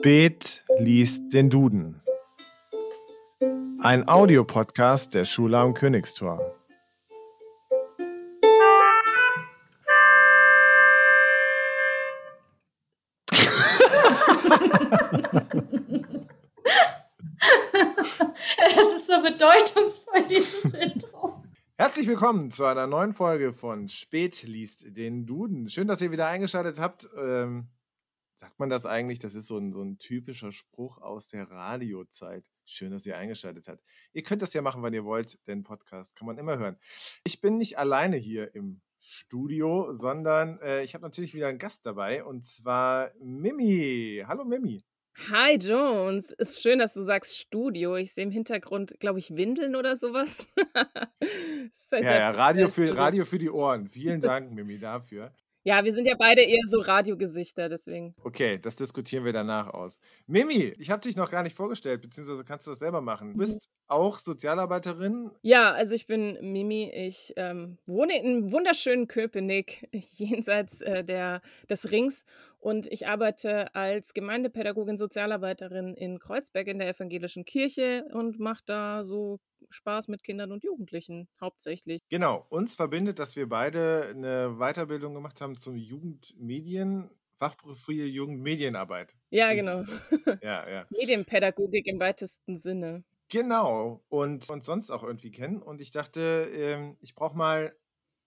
Spät liest den Duden. Ein Audiopodcast der Schule am Königstor. Es ist so bedeutungsvoll, dieses Intro. Herzlich willkommen zu einer neuen Folge von Spät liest den Duden. Schön, dass ihr wieder eingeschaltet habt. Ähm, sagt man das eigentlich? Das ist so ein, so ein typischer Spruch aus der Radiozeit. Schön, dass ihr eingeschaltet habt. Ihr könnt das ja machen, wann ihr wollt. Den Podcast kann man immer hören. Ich bin nicht alleine hier im Studio, sondern äh, ich habe natürlich wieder einen Gast dabei und zwar Mimi. Hallo Mimi. Hi Jones, ist schön, dass du sagst Studio. Ich sehe im Hintergrund, glaube ich, Windeln oder sowas. Heißt Ja, ja, Radio für. Radio für die Ohren. Vielen Dank, Mimi, dafür. Ja, wir sind ja beide eher so Radiogesichter, deswegen. Okay, das diskutieren wir danach aus. Mimi, ich habe dich noch gar nicht vorgestellt, beziehungsweise kannst du das selber machen. Du bist auch Sozialarbeiterin. Ja, also ich bin Mimi. Ich ähm, wohne in wunderschönen Köpenick, jenseits äh, der, des Rings. Und ich arbeite als Gemeindepädagogin, Sozialarbeiterin in Kreuzberg in der evangelischen Kirche und mache da so Spaß mit Kindern und Jugendlichen hauptsächlich. Genau, uns verbindet, dass wir beide eine Weiterbildung gemacht haben zum Jugendmedien, Fachprofil Jugendmedienarbeit. Ja, genau. Ja, ja. Medienpädagogik im weitesten Sinne. Genau, und uns sonst auch irgendwie kennen. Und ich dachte, ähm, ich brauche mal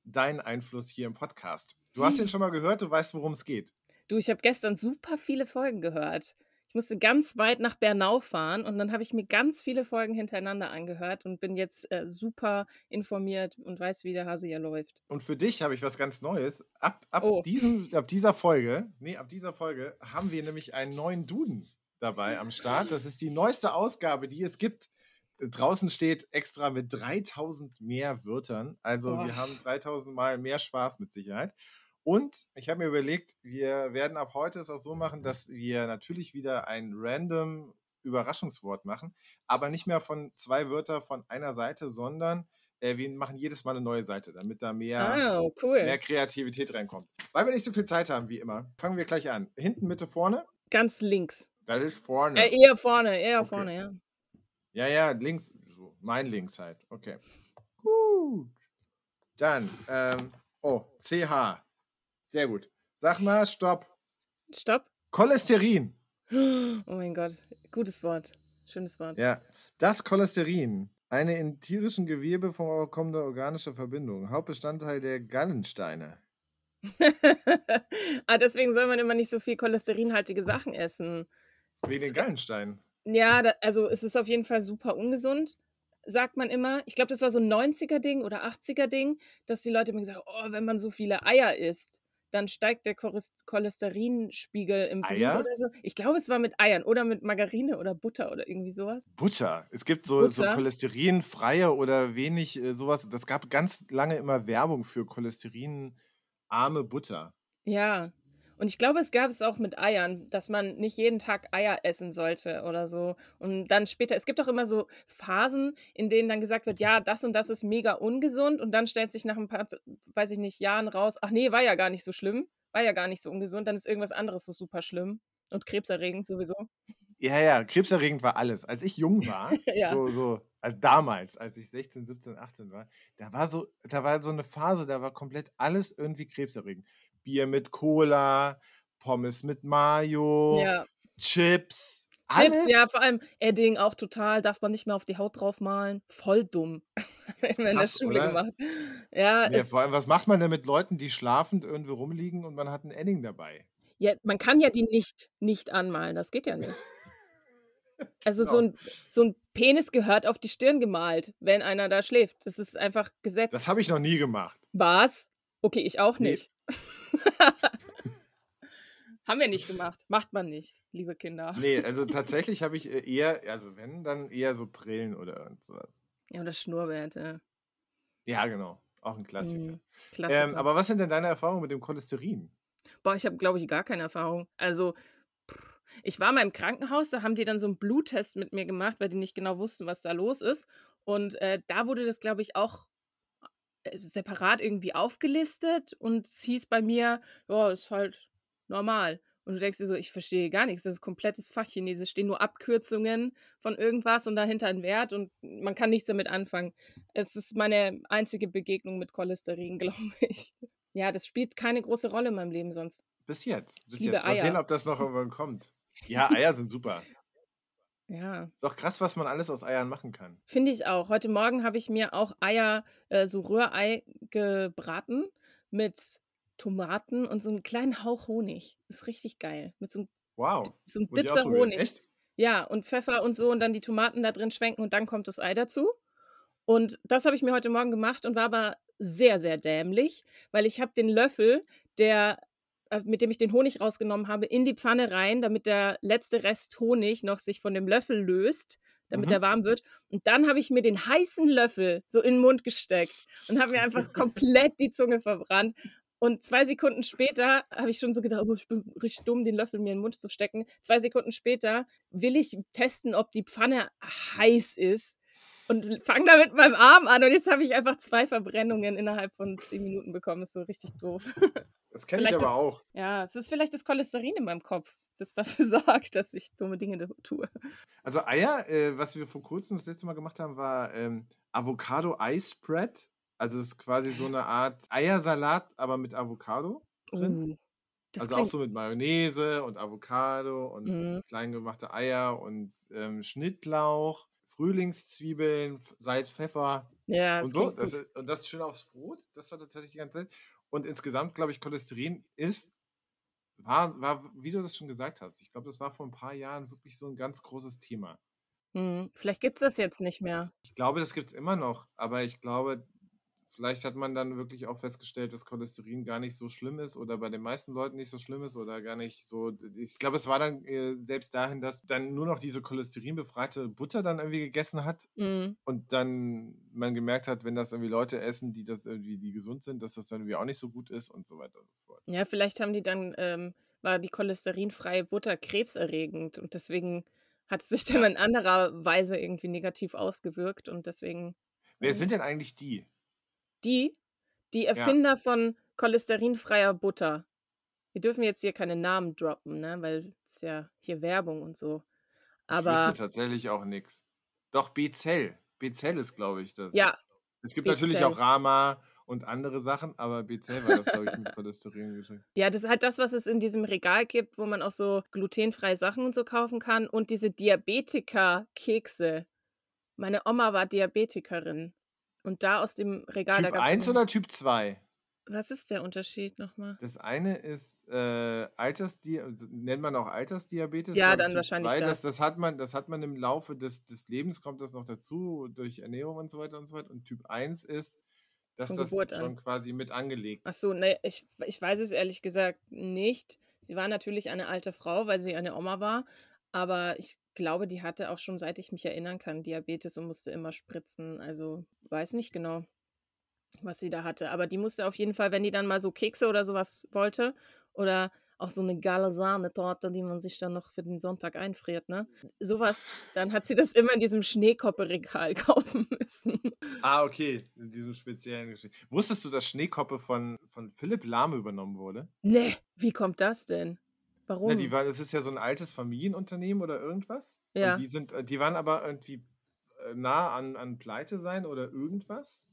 deinen Einfluss hier im Podcast. Du hast den schon mal gehört, du weißt, worum es geht. Du, ich habe gestern super viele Folgen gehört. Ich musste ganz weit nach Bernau fahren und dann habe ich mir ganz viele Folgen hintereinander angehört und bin jetzt äh, super informiert und weiß, wie der Hase hier läuft. Und für dich habe ich was ganz Neues. Ab, ab, Oh. diesem, ab dieser Folge, nee, ab dieser Folge haben wir nämlich einen neuen Duden dabei am Start. Das ist die neueste Ausgabe, die es gibt. Draußen steht extra mit 3000 mehr Wörtern. Also wir Boah. haben 3000 Mal mehr Spaß mit Sicherheit. Und ich habe mir überlegt, wir werden ab heute es auch so machen, dass wir natürlich wieder ein random Überraschungswort machen, aber nicht mehr von zwei Wörter von einer Seite, sondern äh, wir machen jedes Mal eine neue Seite, damit da mehr, Oh, cool. mehr Kreativität reinkommt. Weil wir nicht so viel Zeit haben wie immer, fangen wir gleich an. Hinten, Mitte, vorne? Ganz links. Das ist vorne. Äh, eher vorne, eher Okay. vorne, ja. Ja, ja, links, so, mein links halt. Okay. Gut. Dann, ähm, oh, CH. Sehr gut. Sag mal, stopp. Stopp. Cholesterin. Oh mein Gott. Gutes Wort. Schönes Wort. Ja, das Cholesterin. Eine in tierischen Gewebe vorkommende organische Verbindung. Hauptbestandteil der Gallensteine. ah, deswegen soll man immer nicht so viel cholesterinhaltige Sachen essen. Wegen den Gallensteinen. Ja, da, also es ist auf jeden Fall super ungesund, sagt man immer. Ich glaube, das war so ein 90er-Ding oder 80er-Ding, dass die Leute immer gesagt haben, oh, wenn man so viele Eier isst, dann steigt der Cholesterinspiegel im Blut Eier? oder so. Ich glaube, es war mit Eiern oder mit Margarine oder Butter oder irgendwie sowas. Butter. Es gibt so, so cholesterinfreie oder wenig äh, sowas. Das gab ganz lange immer Werbung für cholesterinarme Butter. Ja. Und ich glaube, es gab es auch mit Eiern, dass man nicht jeden Tag Eier essen sollte oder so. Und dann später, es gibt auch immer so Phasen, in denen dann gesagt wird, ja, das und das ist mega ungesund. Und dann stellt sich nach ein paar, weiß ich nicht, Jahren raus, ach nee, war ja gar nicht so schlimm, war ja gar nicht so ungesund. Dann ist irgendwas anderes so super schlimm und krebserregend sowieso. Ja, ja, krebserregend war alles. Als ich jung war, Ja. so, so, also damals, als ich 16, 17, 18 war, da war so, da war so eine Phase, da war komplett alles irgendwie krebserregend. Bier mit Cola, Pommes mit Mayo, Ja. Chips. Chips, alles. ja, vor allem Edding auch total, darf man nicht mehr auf die Haut draufmalen. Voll dumm. Wir in der krass, Schule oder? gemacht. Ja, Ja, vor allem, was macht man denn mit Leuten, die schlafend irgendwie rumliegen und man hat ein Edding dabei? Ja, man kann ja die nicht nicht anmalen, das geht ja nicht. Also so Genau. ein so 'n Penis gehört auf die Stirn gemalt, wenn einer da schläft. Das ist einfach Gesetz. Das habe ich noch nie gemacht. Was? Okay, ich auch Nee. nicht. Haben wir nicht gemacht. Macht man nicht, liebe Kinder. Nee, also tatsächlich habe ich äh, eher, also wenn, dann eher so Brillen oder sowas. Ja, oder Schnurrbärte. Ja, genau. Auch ein Klassiker. Mhm, Klassiker. Ähm, aber was sind denn deine Erfahrungen mit dem Cholesterin? Boah, ich habe, glaube ich, gar keine Erfahrung. Also, ich war mal im Krankenhaus, da haben die dann so einen Bluttest mit mir gemacht, weil die nicht genau wussten, was da los ist. Und äh, da wurde das, glaube ich, auch separat irgendwie aufgelistet und es hieß bei mir, ja, ist halt normal. Und du denkst dir so, ich verstehe gar nichts. Das ist komplettes Fachchinesisch. Stehen nur Abkürzungen von irgendwas und dahinter ein Wert und man kann nichts damit anfangen. Es ist meine einzige Begegnung mit Cholesterin, glaube ich. Ja, das spielt keine große Rolle in meinem Leben sonst. Bis jetzt. Bis liebe jetzt. Mal sehen, Eier. ob das noch irgendwann kommt. Ja, Eier sind super. Ja, Ist auch krass, was man alles aus Eiern machen kann. finde ich auch. Heute Morgen habe ich mir auch Eier, äh, so Rührei gebraten mit Tomaten und so einem kleinen Hauch Honig. Ist richtig geil. Mit so einem, Wow. so einem Ditzer. Honig. Echt? Ja, und Pfeffer und so und dann die Tomaten da drin schwenken und dann kommt das Ei dazu. Und das habe ich mir heute Morgen gemacht und war aber sehr, sehr dämlich, weil ich habe den Löffel, der, mit dem ich den Honig rausgenommen habe, in die Pfanne rein, damit der letzte Rest Honig noch sich von dem Löffel löst, damit Mhm. er warm wird. Und dann habe ich mir den heißen Löffel so in den Mund gesteckt und habe mir einfach komplett die Zunge verbrannt. Und zwei Sekunden später habe ich schon so gedacht, oh, ich bin richtig dumm, den Löffel mir in den Mund zu stecken. Zwei Sekunden später will ich testen, ob die Pfanne heiß ist und fange da mit meinem Arm an. Und jetzt habe ich einfach zwei Verbrennungen innerhalb von zehn Minuten bekommen. Ist so richtig doof. Das kenne ich aber das- auch. Ja, es ist vielleicht das Cholesterin in meinem Kopf, das dafür sorgt, dass ich dumme Dinge tue. Also Eier, äh, was wir vor kurzem das letzte Mal gemacht haben, war ähm, Avocado-Ei-Spread. Also es ist quasi so eine Art Eiersalat, aber mit Avocado drin. Das also auch so mit Mayonnaise und Avocado und Mhm. klein gemachte Eier und ähm, Schnittlauch, Frühlingszwiebeln, Salz, Pfeffer ja, das und so. Das, und das schön aufs Brot. Das war tatsächlich die ganze Zeit. Und insgesamt, glaube ich, Cholesterin ist, war, war, wie du das schon gesagt hast, ich glaube, das war vor ein paar Jahren wirklich so ein ganz großes Thema. Hm, Vielleicht gibt es das jetzt nicht mehr. Ich glaube, das gibt es immer noch, aber ich glaube, vielleicht hat man dann wirklich auch festgestellt, dass Cholesterin gar nicht so schlimm ist oder bei den meisten Leuten nicht so schlimm ist oder gar nicht so. Ich glaube, es war dann äh, selbst dahin, dass dann nur noch diese cholesterinbefreite Butter dann irgendwie gegessen hat Mhm. und dann man gemerkt hat, wenn das irgendwie Leute essen, die das irgendwie, die gesund sind, dass das dann irgendwie auch nicht so gut ist und so weiter und so fort. Ja, vielleicht haben die dann, ähm, war die cholesterinfreie Butter krebserregend und deswegen hat es sich dann in anderer Weise irgendwie negativ ausgewirkt und deswegen. Wer sind denn eigentlich die? Die, die Ja. Erfinder von cholesterinfreier Butter. Wir dürfen jetzt hier keine Namen droppen, ne? Weil es ja hier Werbung und so. Ich wüsste Aber tatsächlich auch nichts. Doch, Bezell. Bezell ist, glaube ich, das. ja, Es gibt natürlich Bezell. auch Rama und andere Sachen, aber BCL war das, glaube ich, mit Cholesterin geschrieben. Ja, das ist halt das, was es in diesem Regal gibt, wo man auch so glutenfreie Sachen und so kaufen kann. Und diese Diabetiker-Kekse. Meine Oma war Diabetikerin. Und da aus dem Regal, da Typ gab's 1 so- oder Typ 2? Was ist der Unterschied nochmal? Das eine ist äh, Altersdi also nennt man auch Altersdiabetes. Ja, dann Typ wahrscheinlich 2. das. Das, das, hat man, das hat man im Laufe des, des Lebens, kommt das noch dazu, durch Ernährung und so weiter und so weiter. Und Typ 1 ist, dass Von das Geburt an. schon quasi mit angelegt Ach so, ne, ich, ich weiß es ehrlich gesagt nicht. Sie war natürlich eine alte Frau, weil sie eine Oma war. Aber ich glaube, die hatte auch schon, seit ich mich erinnern kann, Diabetes und musste immer spritzen. Also weiß nicht genau, was sie da hatte. Aber die musste auf jeden Fall, wenn die dann mal so Kekse oder sowas wollte oder auch so eine geile Sahnetorte, die man sich dann noch für den Sonntag einfriert, ne? Sowas, dann hat sie das immer in diesem Schneekopperegal kaufen müssen. Ah, okay, in diesem speziellen Geschichte. Wusstest du, dass Schneekoppe von, von Philipp Lahme übernommen wurde? Ne, wie kommt das denn? Warum? Na, die war, das ist ja so ein altes Familienunternehmen oder irgendwas. Ja. Und die sind, äh, die waren aber irgendwie äh, nah an, an Pleite sein oder irgendwas.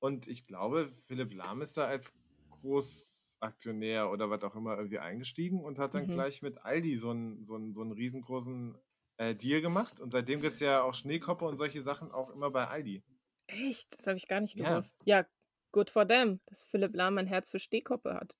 Und ich glaube, Philipp Lahm ist da als Großaktionär oder was auch immer irgendwie eingestiegen und hat dann Mhm. gleich mit Aldi so einen, so einen, so einen riesengroßen äh, Deal gemacht. Und seitdem gibt es ja auch Schneekoppe und solche Sachen auch immer bei Aldi. Echt? Das habe ich gar nicht Ja. gewusst. Ja, good for them, dass Philipp Lahm ein Herz für Stehkoppe hat.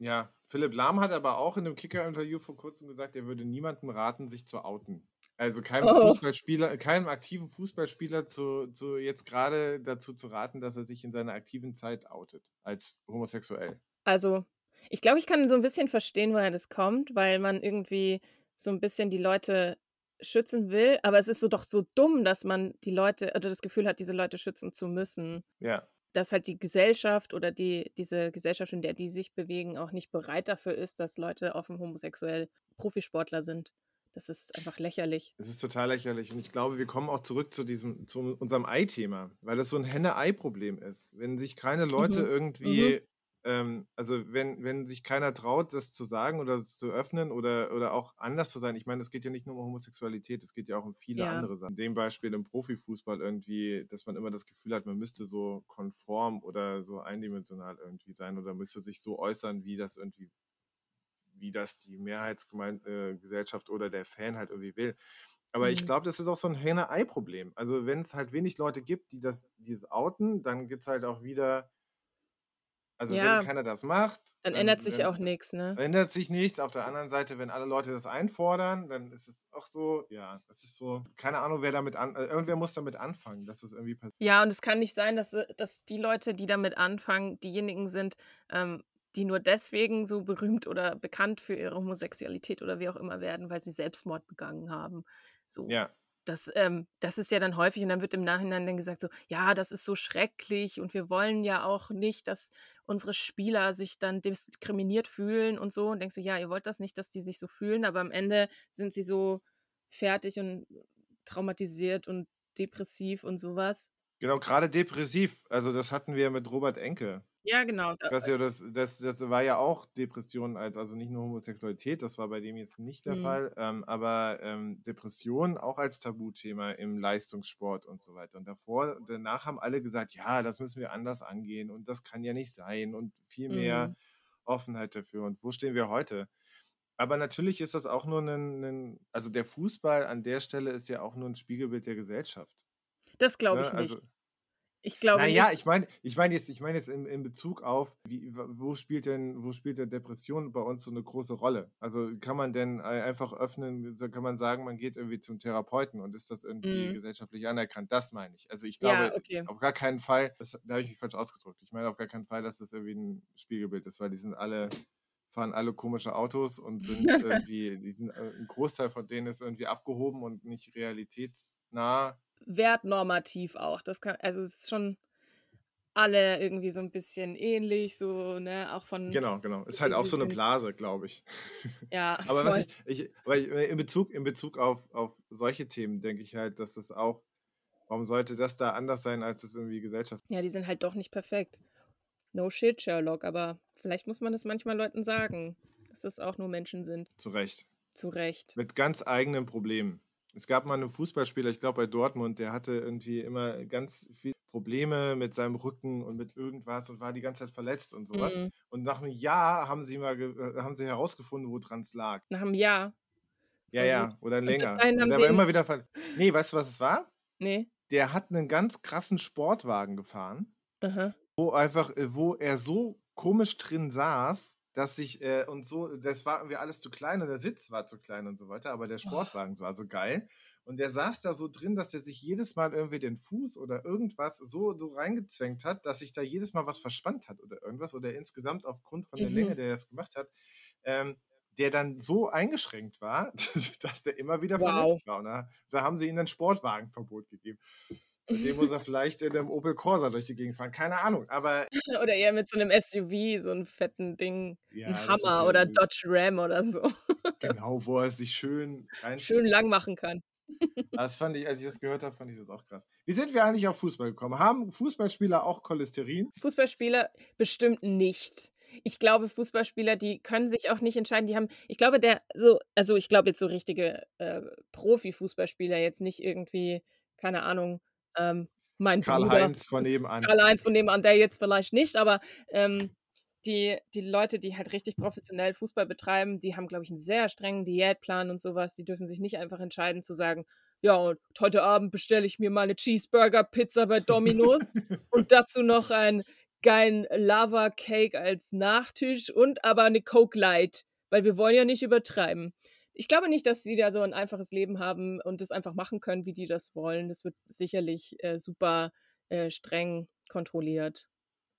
Ja, Philipp Lahm hat aber auch in einem Kicker-Interview vor kurzem gesagt, er würde niemandem raten, sich zu outen. Also keinem Oh. Fußballspieler, keinem aktiven Fußballspieler zu, zu jetzt gerade dazu zu raten, dass er sich in seiner aktiven Zeit outet als homosexuell. Also, ich glaube, ich kann so ein bisschen verstehen, woher das kommt, weil man irgendwie so ein bisschen die Leute schützen will, aber es ist so doch so dumm, dass man die Leute oder das Gefühl hat, diese Leute schützen zu müssen. Ja. Dass halt die Gesellschaft oder die, diese Gesellschaft, in der die sich bewegen, auch nicht bereit dafür ist, dass Leute offen homosexuell Profisportler sind. Das ist einfach lächerlich. Es ist total lächerlich. Und ich glaube, wir kommen auch zurück zu diesem, zu unserem Ei-Thema, weil das so ein Henne-Ei-Problem ist. Wenn sich keine Leute Mhm. irgendwie ähm, also wenn, wenn sich keiner traut, das zu sagen oder zu öffnen oder, oder auch anders zu sein. Ich meine, es geht ja nicht nur um Homosexualität, es geht ja auch um viele Ja. andere Sachen. In dem Beispiel im Profifußball irgendwie, dass man immer das Gefühl hat, man müsste so konform oder so eindimensional irgendwie sein oder müsste sich so äußern, wie das irgendwie, wie das die Mehrheitsgesellschaft oder der Fan halt irgendwie will. Aber ich Mhm. glaube, das ist auch so ein Henne-Ei-Problem. Also wenn es halt wenig Leute gibt, die das, die es outen, dann gibt es halt auch wieder, also wenn Ja, keiner das macht, dann dann, ändert sich dann auch nichts, ne? ändert sich nichts. Auf der anderen Seite, wenn alle Leute das einfordern, dann ist es auch so, ja, das ist so, keine Ahnung, wer damit an, äh, irgendwer muss damit anfangen, dass es irgendwie passiert. Ja, und es kann nicht sein, dass, äh, dass die Leute, die damit anfangen, diejenigen sind, ähm, die nur deswegen so berühmt oder bekannt für ihre Homosexualität oder wie auch immer werden, weil sie Selbstmord begangen haben. So. Ja, Das, ähm, das ist ja dann häufig und dann wird im Nachhinein dann gesagt so, ja, das ist so schrecklich und wir wollen ja auch nicht, dass unsere Spieler sich dann diskriminiert fühlen und so. Und denkst du, ja, ihr wollt das nicht, dass die sich so fühlen, aber am Ende sind sie so fertig und traumatisiert und depressiv und sowas. genau, gerade depressiv. Also das hatten wir mit Robert Enke. Ja, genau. Da, Das, ja, das, das, das war ja auch Depression als, also nicht nur Homosexualität, das war bei dem jetzt nicht der Mhm. Fall, ähm, aber ähm, Depression auch als Tabuthema im Leistungssport und so weiter. Und davor, danach haben alle gesagt, ja, das müssen wir anders angehen und das kann ja nicht sein und viel mehr Mhm. Offenheit dafür. Und wo stehen wir heute? Aber natürlich ist das auch nur ein, ein, also der Fußball an der Stelle ist ja auch nur ein Spiegelbild der Gesellschaft. das glaube Ne? ich nicht. Ich glaube naja, nicht. ich meine ich mein jetzt, ich mein jetzt in, in Bezug auf, wie, wo, spielt denn, wo spielt denn Depression bei uns so eine große Rolle? Also kann man denn ei- einfach öffnen, kann man sagen, man geht irgendwie zum Therapeuten und ist das irgendwie Mhm. gesellschaftlich anerkannt? Das meine ich. Also ich Ja, glaube okay. auf gar keinen Fall, das, da habe ich mich falsch ausgedrückt. Ich meine auf gar keinen Fall, dass das irgendwie ein Spiegelbild ist, weil die sind alle, fahren alle komische Autos und sind irgendwie, die sind, äh, ein Großteil von denen ist irgendwie abgehoben und nicht realitätsnah. Wertnormativ auch. Das kann, also es ist schon alle irgendwie so ein bisschen ähnlich, so, ne, auch von Genau, genau. Ist halt auch so eine. Blase, glaube ich. Ja, Aber was ich, ich aber ich- in Bezug, in Bezug auf, auf solche Themen denke ich halt, dass das auch, warum sollte das da anders sein, als es irgendwie Gesellschaft Ja, die sind halt doch nicht perfekt. No shit, Sherlock, aber vielleicht muss man das manchmal Leuten sagen, dass das auch nur Menschen sind. zu Recht. Zu Recht. Mit ganz eigenen Problemen. Es gab mal einen Fußballspieler, ich glaube bei Dortmund, der hatte irgendwie immer ganz viele Probleme mit seinem Rücken und mit irgendwas und war die ganze Zeit verletzt und sowas. Mhm. Und nach einem Jahr haben sie mal äh, haben sie herausgefunden, woran es lag. Nach einem Jahr. Ja, Voll ja, oder länger. Und der war immer wieder ver Nee, weißt du, was es war? Nee. Der hat einen ganz krassen Sportwagen gefahren. Aha. wo einfach, äh, wo er so komisch drin saß, dass sich, äh, und so, das war irgendwie alles zu klein und der Sitz war zu klein und so weiter, aber der. Sportwagen war so geil. Und der saß da so drin, dass er sich jedes Mal irgendwie den Fuß oder irgendwas so, so reingezwängt hat, dass sich da jedes Mal was verspannt hat oder irgendwas oder insgesamt aufgrund von der Länge, Mhm. der er das gemacht hat, ähm, der dann so eingeschränkt war, dass der immer wieder Wow. verletzt war. Und da, da haben sie ihm ein Sportwagenverbot gegeben. Seitdem muss er vielleicht in einem Opel Corsa durch die Gegend fahren. Keine Ahnung. Aber Oder eher mit so einem SUV, so einem fetten Ding. ja, Ein Hammer oder Dodge Ram oder so. genau, wo er sich schön Schön reinschiebt. lang machen kann. Das fand ich, als ich das gehört habe, fand ich das auch krass. Wie sind wir eigentlich auf Fußball gekommen? Haben Fußballspieler auch Cholesterin? Fußballspieler bestimmt nicht. Ich glaube, Fußballspieler, die können sich auch nicht entscheiden. Die haben, ich glaube, der so, also ich glaube jetzt so richtige äh, Profi-Fußballspieler, jetzt nicht irgendwie, keine Ahnung, ähm, mein Karl-Heinz von nebenan. Karl-Heinz von nebenan, der jetzt vielleicht nicht, aber ähm, die, die Leute, die halt richtig professionell Fußball betreiben, die haben, glaube ich, einen sehr strengen Diätplan und sowas. Die dürfen sich nicht einfach entscheiden zu sagen, ja, und heute Abend bestelle ich mir mal eine Cheeseburger-Pizza bei Domino's und dazu noch einen geilen Lava-Cake als Nachtisch und aber eine Coke Light, weil wir wollen ja nicht übertreiben. Ich glaube nicht, dass sie da so ein einfaches Leben haben und das einfach machen können, wie die das wollen. Das wird sicherlich äh, super äh, streng kontrolliert.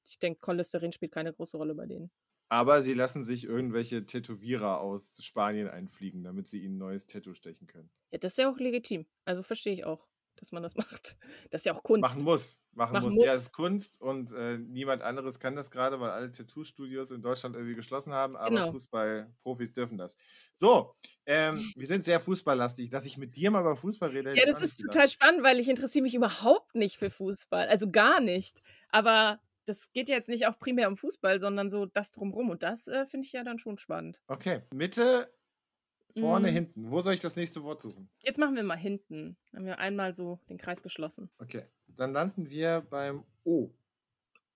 Ich denke, Cholesterin spielt keine große Rolle bei denen. Aber sie lassen sich irgendwelche Tätowierer aus Spanien einfliegen, damit sie ihnen ein neues Tattoo stechen können. Ja, das ist ja auch legitim. Also verstehe ich auch, dass man das macht. Das ist ja auch Kunst. Machen muss. Machen, Machen muss. Ja, muss. es ist Kunst und äh, niemand anderes kann das gerade, weil alle Tattoo-Studios in Deutschland irgendwie geschlossen haben, aber Genau. Fußballprofis dürfen das. So, ähm, wir sind sehr fußballlastig. Dass ich mit dir mal über Fußball rede, Ja, das ist total spannend, weil ich interessiere mich überhaupt nicht für Fußball. Also gar nicht. Aber das geht ja jetzt nicht auch primär um Fußball, sondern so das drumrum. Und das äh, finde ich ja dann schon spannend. Okay, Mitte, vorne, Mm. hinten. Wo soll ich das nächste Wort suchen? Jetzt machen wir mal hinten. Haben wir einmal so den Kreis geschlossen. Okay, dann landen wir beim O.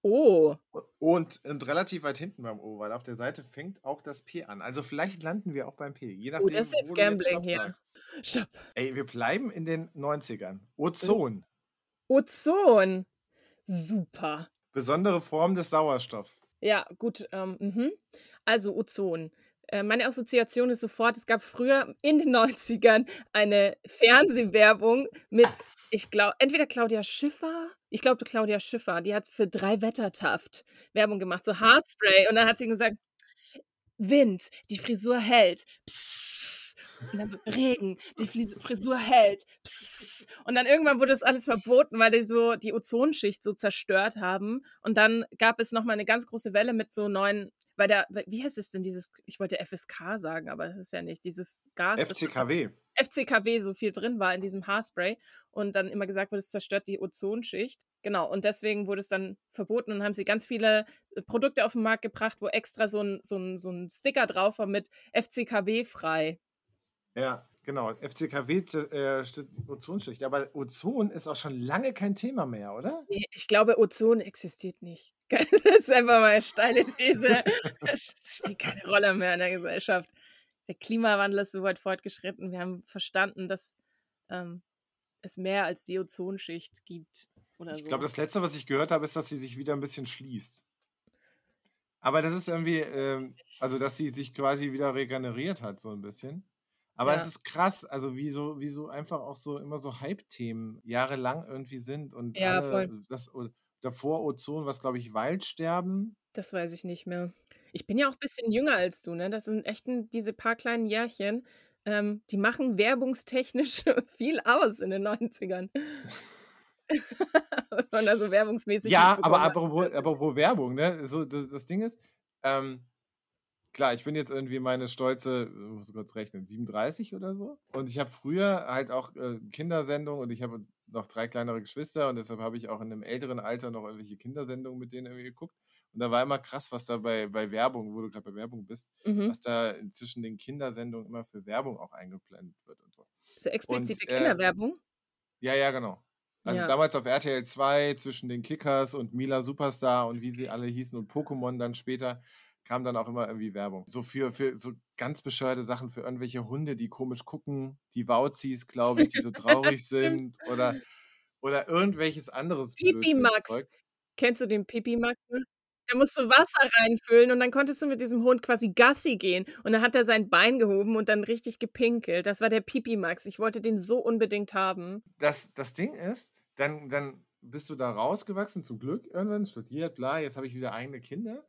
Oh, Und, und relativ weit hinten beim O, weil auf der Seite fängt auch das P an. Also vielleicht landen wir auch beim P. Je nachdem, Oh, das ist jetzt Gambling hier. Stopp. Ey, wir bleiben in den 90ern. Ozon. Ozon. Super. Besondere Form des Sauerstoffs. Ja, gut. Ähm, mhm. Also Ozon. Äh, meine Assoziation ist sofort, es gab früher in den 90ern eine Fernsehwerbung mit, ich glaube, entweder Claudia Schiffer, ich glaube Claudia Schiffer, die hat für drei Wettertaft Werbung gemacht, so Haarspray. Und dann hat sie gesagt, Wind, die Frisur hält. Psst. Und dann so Regen, die Frisur hält. Psst. Und dann irgendwann wurde das alles verboten, weil die so die Ozonschicht so zerstört haben. Und dann gab es nochmal eine ganz große Welle mit so neuen, weil der, wie heißt es denn dieses, ich wollte FSK sagen, aber das ist ja nicht, dieses Gas. FCKW. FCKW so viel drin war in diesem Haarspray und dann immer gesagt wurde, es zerstört die Ozonschicht. Genau, und deswegen wurde es dann verboten und haben sie ganz viele äh, Produkte auf den Markt gebracht, wo extra so ein, so ein, so ein Sticker drauf war mit FCKW frei. Ja, genau. FCKW äh, steht Ozonschicht. Aber Ozon ist auch schon lange kein Thema mehr, oder? Nee, Ich glaube, Ozon existiert nicht. Das ist einfach mal eine steile These. Das spielt keine Rolle mehr in der Gesellschaft. Der Klimawandel ist so weit fortgeschritten. Wir haben verstanden, dass ähm, es mehr als die Ozonschicht gibt. Ich so. glaube, das letzte, was ich gehört habe, ist, dass sie sich wieder ein bisschen schließt. Aber das ist irgendwie, ähm, also dass sie sich quasi wieder regeneriert hat, so ein bisschen. Aber es Ja. ist krass, also wie so, wie so einfach auch so immer so Hype-Themen jahrelang irgendwie sind und Ja, alle, voll. das davor Ozon, was glaube ich, Waldsterben. Das weiß ich nicht mehr. Ich bin ja auch ein bisschen jünger als du, ne? Das sind echt diese paar kleinen Jährchen, ähm, die machen werbungstechnisch viel aus in den 90ern. Was man da so werbungsmäßig Ja, aber apropos, apropos Werbung, ne? So, das, das Ding ist, ähm, klar, ich bin jetzt irgendwie meine stolze, äh, muss ich kurz rechnen, 37 oder so. Und ich habe früher halt auch äh, Kindersendungen und ich habe noch drei kleinere Geschwister und deshalb habe ich auch in einem älteren Alter noch irgendwelche Kindersendungen mit denen irgendwie geguckt. Und da war immer krass, was da bei, bei Werbung, wo du gerade bei Werbung bist, Mhm. was da zwischen den Kindersendungen immer für Werbung auch eingeblendet wird und so. So explizite Und, äh, Kinderwerbung. Ja, ja, genau. Also Ja. damals auf RTL 2 zwischen den Kickers und Mila Superstar und wie sie alle hießen und Pokémon dann später kam dann auch immer irgendwie Werbung. So für, für so ganz bescheuerte Sachen für irgendwelche Hunde, die komisch gucken, die Wauzis, glaube ich, die so traurig sind oder, oder irgendwelches anderes Pipi. Max. Kennst du den Pipi Max? ne? Da musst du Wasser reinfüllen und dann konntest du mit diesem Hund quasi Gassi gehen. Und dann hat er sein Bein gehoben und dann richtig gepinkelt. Das war der Pipi Max. Ich wollte den so unbedingt haben. Das, das Ding ist, dann, dann bist du da rausgewachsen, zum Glück, irgendwann studiert, bla, jetzt habe ich wieder eigene Kinder.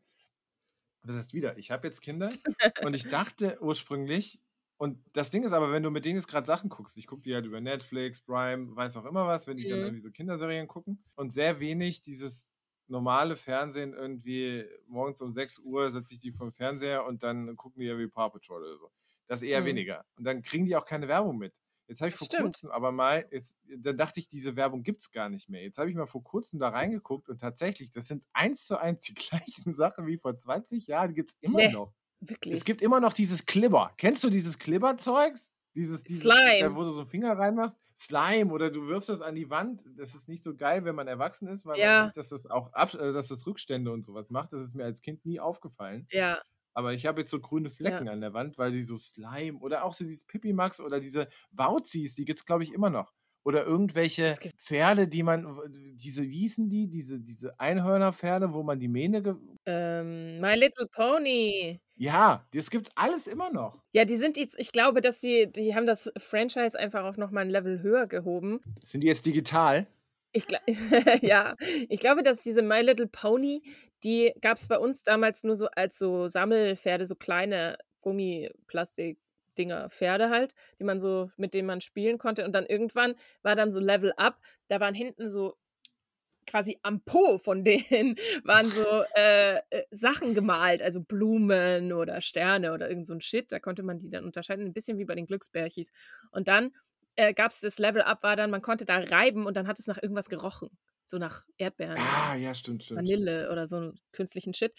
Was heißt wieder? Ich habe jetzt Kinder und ich dachte ursprünglich, und das Ding ist aber, wenn du mit denen jetzt gerade Sachen guckst, ich gucke die halt über Netflix, Prime, weiß auch immer was, wenn die dann Mhm. irgendwie so Kinderserien gucken und sehr wenig dieses normale Fernsehen irgendwie morgens um 6 Uhr setze ich die vom Fernseher und dann gucken die ja wie Paw Patrol oder so. Das eher Mhm. weniger. Und dann kriegen die auch keine Werbung mit. Jetzt habe ich Das vor stimmt. kurzem aber mal, jetzt, dann dachte ich, diese Werbung gibt es gar nicht mehr. Jetzt habe ich mal vor kurzem da reingeguckt und tatsächlich, das sind eins zu eins die gleichen Sachen wie vor 20 Jahren, die gibt es immer Nee, noch. wirklich. Es gibt immer noch dieses Klibber. Kennst du dieses Klibber-Zeugs? Dieses, dieses, Slime. da, wo du so einen Finger reinmachst? Slime oder du wirfst das an die Wand. Das ist nicht so geil, wenn man erwachsen ist, weil man Ja. sieht, dass das auch ab, äh, dass das Rückstände und sowas macht. Das ist mir als Kind nie aufgefallen. Ja, Aber ich habe jetzt so grüne Flecken an der Wand, weil die so Slime oder auch so dieses Pipi Max oder diese Wauzis, die gibt es, glaube ich, immer noch. Oder irgendwelche. Pferde, die man, diese, wie hießen die? Diese, diese Einhörnerpferde, wo man die Mähne. Ähm, My Little Pony. ja, das gibt's alles immer noch. Ja, die sind jetzt, ich glaube, dass sie, die haben das Franchise einfach auch nochmal ein Level höher gehoben. Sind die jetzt digital? Ich, ja, ich glaube, dass diese My Little Pony, die gab es bei uns damals nur so als so Sammelpferde, so kleine Gummiplastik-Dinger, Pferde halt, die man so, mit denen man spielen konnte. Und dann irgendwann war dann so Level Up, da waren hinten so quasi am Po von denen waren so äh, äh, Sachen gemalt, also Blumen oder Sterne oder irgend so ein Shit. Da konnte man die dann unterscheiden, ein bisschen wie bei den Glücksbärchis. Und dann äh, gab es das Level Up, war dann, man konnte da reiben und dann hat es nach irgendwas gerochen. So nach Erdbeeren. Ah, ja, stimmt, stimmt. Vanille oder so einen künstlichen Shit.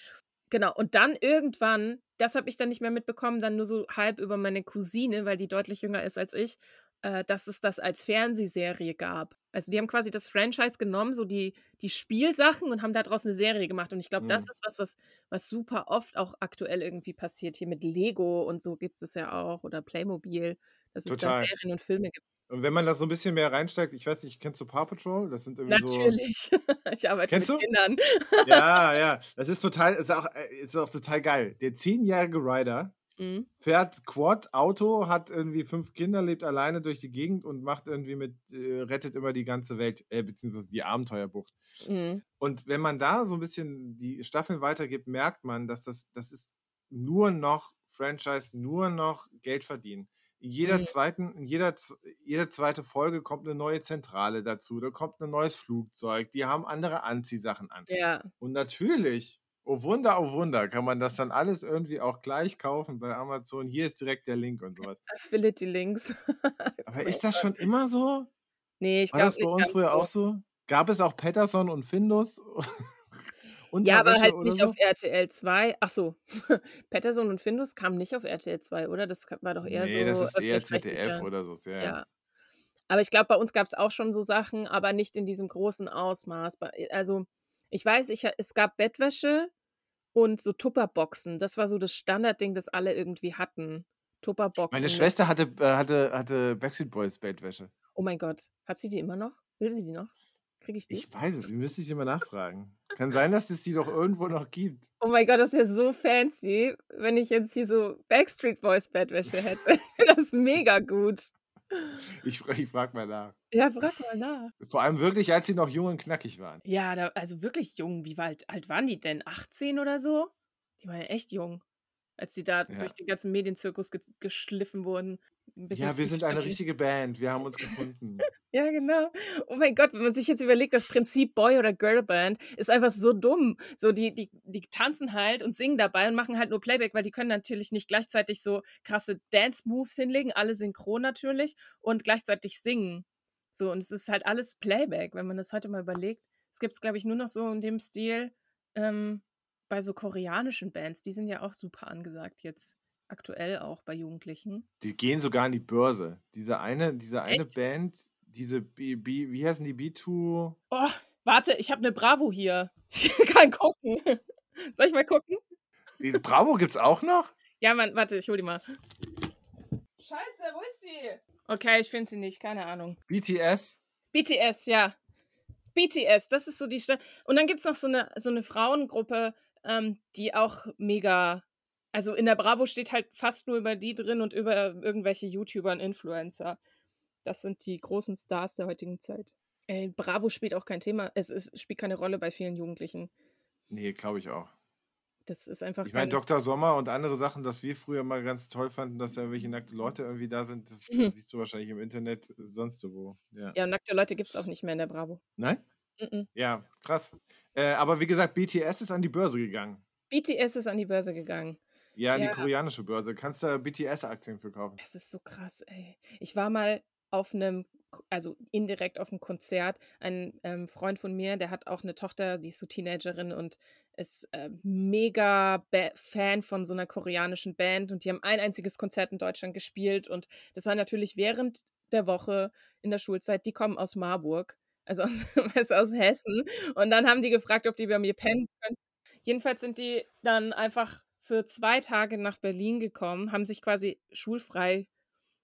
Genau, und dann irgendwann, das habe ich dann nicht mehr mitbekommen, dann nur so halb über meine Cousine, weil die deutlich jünger ist als ich, äh, dass es das als Fernsehserie gab. Also die haben quasi das Franchise genommen, so die, die Spielsachen und haben daraus eine Serie gemacht. Und ich glaube, das Mhm. ist was, was, was super oft auch aktuell irgendwie passiert. Hier mit Lego und so gibt es ja auch oder Playmobil, dass es da Total. Serien und Filme gibt. Und wenn man da so ein bisschen mehr reinsteigt, ich weiß nicht, kennst du Paw Patrol? Das sind irgendwie so. Natürlich. Ich arbeite Kennst mit du? Kindern. Ja, ja. Das ist total, ist auch, äh, ist auch total geil. Der zehnjährige Rider Mhm. fährt Quad, Auto, hat irgendwie fünf Kinder, lebt alleine durch die Gegend und macht irgendwie mit, äh, rettet immer die ganze Welt, äh, beziehungsweise die Abenteuerbucht. Mhm. Und wenn man da so ein bisschen die Staffeln weitergibt, merkt man, dass das, das ist nur noch Franchise, nur noch Geld verdienen. In jeder Mhm. zweiten, in jeder, jede zweite Folge kommt eine neue Zentrale dazu, da kommt ein neues Flugzeug, die haben andere Anziehsachen an. Ja. Und natürlich, oh Wunder, oh Wunder, kann man das dann alles irgendwie auch gleich kaufen bei Amazon. Hier ist direkt der Link und sowas. Affiliate Links. Aber ist das schon immer so? Nee, ich War glaube das bei uns früher so. auch so? Gab es auch Patterson und Findus? Ja, aber halt nicht so? auf RTL 2. Ach so, Patterson und Findus kamen nicht auf RTL 2, oder? Das war doch eher Nee, das so ist eher. ZDF oder so. Ja, ja. Aber ich glaube, bei uns gab es auch schon so Sachen, aber nicht in diesem großen Ausmaß. Bei- Also, ich weiß, ich, es gab Bettwäsche und so Tupperboxen. Das war so das Standardding, das alle irgendwie hatten. Tupperboxen. Meine Schwester hatte, äh, hatte, hatte Backstreet Boys Bettwäsche. Oh mein Gott. Hat sie die immer noch? Will sie die noch? Kriege ich die? Ich weiß es, müsste ich immer nachfragen. Kann sein, dass es die doch irgendwo noch gibt. Oh mein Gott, das wäre so fancy, wenn ich jetzt hier so Backstreet Boys Bettwäsche hätte. das ist mega gut. Ich, ich frage mal nach. Ja, frag mal nach. Vor allem wirklich, als sie noch jung und knackig waren. Ja, da, also wirklich jung. Wie alt, alt waren die denn? 18 oder so? Die waren ja echt jung, als sie da Ja. durch den ganzen Medienzirkus ge geschliffen wurden. Ja, wir sind eine richtige Band. Wir haben uns gefunden. Ja, genau. Oh mein Gott, wenn man sich jetzt überlegt, das Prinzip Boy- oder Girlband ist einfach so dumm. So, die, die, die tanzen halt und singen dabei und machen halt nur Playback, weil die können natürlich nicht gleichzeitig so krasse Dance-Moves hinlegen, alle synchron natürlich und gleichzeitig singen. So, und es ist halt alles Playback, wenn man das heute mal überlegt. Es gibt es, glaube ich, nur noch so in dem Stil ähm, bei so koreanischen Bands. Die sind ja auch super angesagt jetzt. Aktuell auch bei Jugendlichen. Die gehen sogar an die Börse. Diese eine, diese eine Echt? Band, diese B, B, wie heißen die? B2? Oh, warte, ich habe eine Bravo hier. Ich kann gucken. Soll ich mal gucken? Die Bravo gibt's auch noch? Ja, Mann, warte, ich hol die mal. Scheiße, wo ist sie? Okay, ich finde sie nicht, keine Ahnung. BTS? BTS, ja. BTS, das ist so die Stadt. Und dann gibt es noch so eine, so eine Frauengruppe, ähm, die auch mega. Also in der Bravo steht halt fast nur über die drin und über irgendwelche YouTuber und Influencer. Das sind die großen Stars der heutigen Zeit. Ey, Bravo spielt auch kein Thema. Es, es spielt keine Rolle bei vielen Jugendlichen. Nee, glaube ich auch. Das ist einfach Ich meine, Dr. Sommer und andere Sachen, dass wir früher mal ganz toll fanden, dass da irgendwelche nackte Leute irgendwie da sind, das Mhm. siehst du wahrscheinlich im Internet sonst wo. Ja. Ja, nackte Leute gibt es auch nicht mehr in der Bravo. Nein? Mhm. Ja, krass. Äh, aber wie gesagt, BTS ist an die Börse gegangen. BTS ist an die Börse gegangen. Ja, an Ja. die koreanische Börse. Kannst da BTS-Aktien für kaufen. Das ist so krass, ey. Ich war mal auf einem, also indirekt auf einem Konzert. Ein ähm, Freund von mir, der hat auch eine Tochter, die ist so Teenagerin und ist äh, mega Ba- Fan von so einer koreanischen Band. Und die haben ein einziges Konzert in Deutschland gespielt. Und das war natürlich während der Woche in der Schulzeit. Die kommen aus Marburg, also aus, aus Hessen. Und dann haben die gefragt, ob die bei mir pennen können. Jedenfalls sind die dann einfach für zwei Tage nach Berlin gekommen, haben sich quasi schulfrei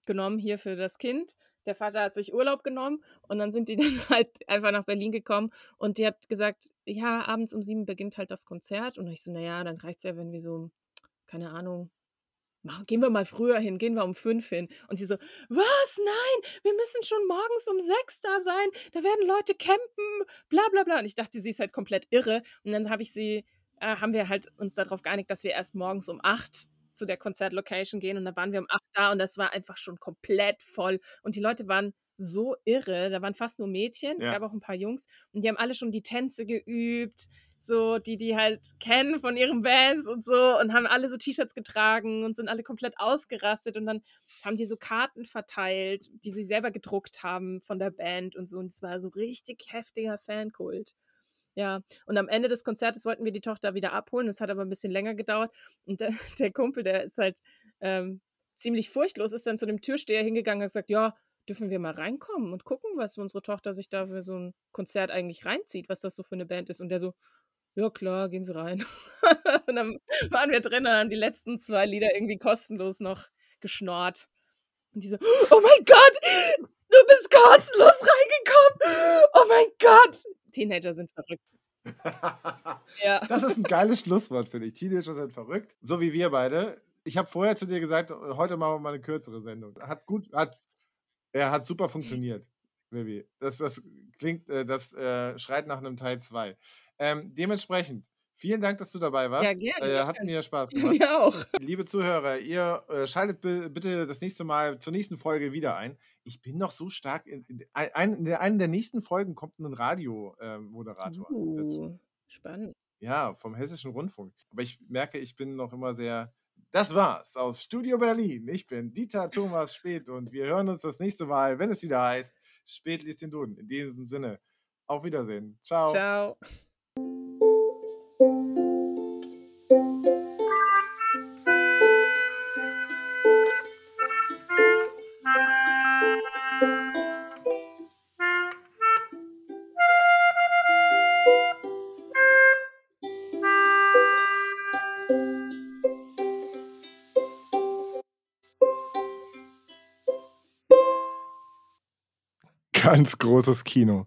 genommen hier für das Kind. Der Vater hat sich Urlaub genommen und dann sind die dann halt einfach nach Berlin gekommen und die hat gesagt, ja, abends um sieben beginnt halt das Konzert. Und ich so, naja, dann reicht es ja, wenn wir so, keine Ahnung, gehen wir mal früher hin, gehen wir um fünf hin. Und sie so, was? Nein, wir müssen schon morgens um sechs da sein, da werden Leute campen, bla bla bla. Und ich dachte, sie ist halt komplett irre. Und dann habe ich sie, äh, haben wir halt uns darauf geeinigt, dass wir erst morgens um acht zu der Konzertlocation gehen und da waren wir um acht da und das war einfach schon komplett voll. Und die Leute waren so irre, da waren fast nur Mädchen, es Ja. gab auch ein paar Jungs und die haben alle schon die Tänze geübt. So die die halt kennen von ihren Bands und so und haben alle so T-Shirts getragen und sind alle komplett ausgerastet und dann haben die so Karten verteilt, die sie selber gedruckt haben von der Band und so und es war so richtig heftiger Fankult. Ja, und am Ende des Konzertes wollten wir die Tochter wieder abholen. Das hat aber ein bisschen länger gedauert. Und der, der Kumpel, der ist halt ähm, ziemlich furchtlos, ist dann zu dem Türsteher hingegangen und gesagt, ja, dürfen wir mal reinkommen und gucken, was unsere Tochter sich da für so ein Konzert eigentlich reinzieht, was das so für eine Band ist. Und der so, ja klar, gehen Sie rein. und dann waren wir drin und haben die letzten zwei Lieder irgendwie kostenlos noch geschnorrt. Und die so, oh mein Gott, du bist kostenlos reingekommen. Oh mein Gott. Teenager sind verrückt. ja. Das ist ein geiles Schlusswort, finde ich. Teenager sind verrückt. So wie wir beide. Ich habe vorher zu dir gesagt, heute machen wir mal eine kürzere Sendung. Hat gut, hat, ja, hat super funktioniert, Baby. Das, das klingt, äh, das äh, schreit nach einem Teil 2. Ähm, dementsprechend, vielen Dank, dass du dabei warst. Ja, gerne. Äh, hat mir Spaß gemacht. Mir auch. Liebe Zuhörer, ihr äh, schaltet bitte das nächste Mal zur nächsten Folge wieder ein. Ich bin noch so stark. In, in, in einer der nächsten Folgen kommt ein Radiomoderator äh, uh, dazu. Spannend. Ja, vom Hessischen Rundfunk. Aber ich merke, ich bin noch immer sehr. Das war's aus Studio Berlin. Ich bin Dieter Thomas Speth und wir hören uns das nächste Mal, wenn es wieder heißt, Spät liest den Duden. In diesem Sinne, auf Wiedersehen. Ciao. Ciao. Ganz großes Kino.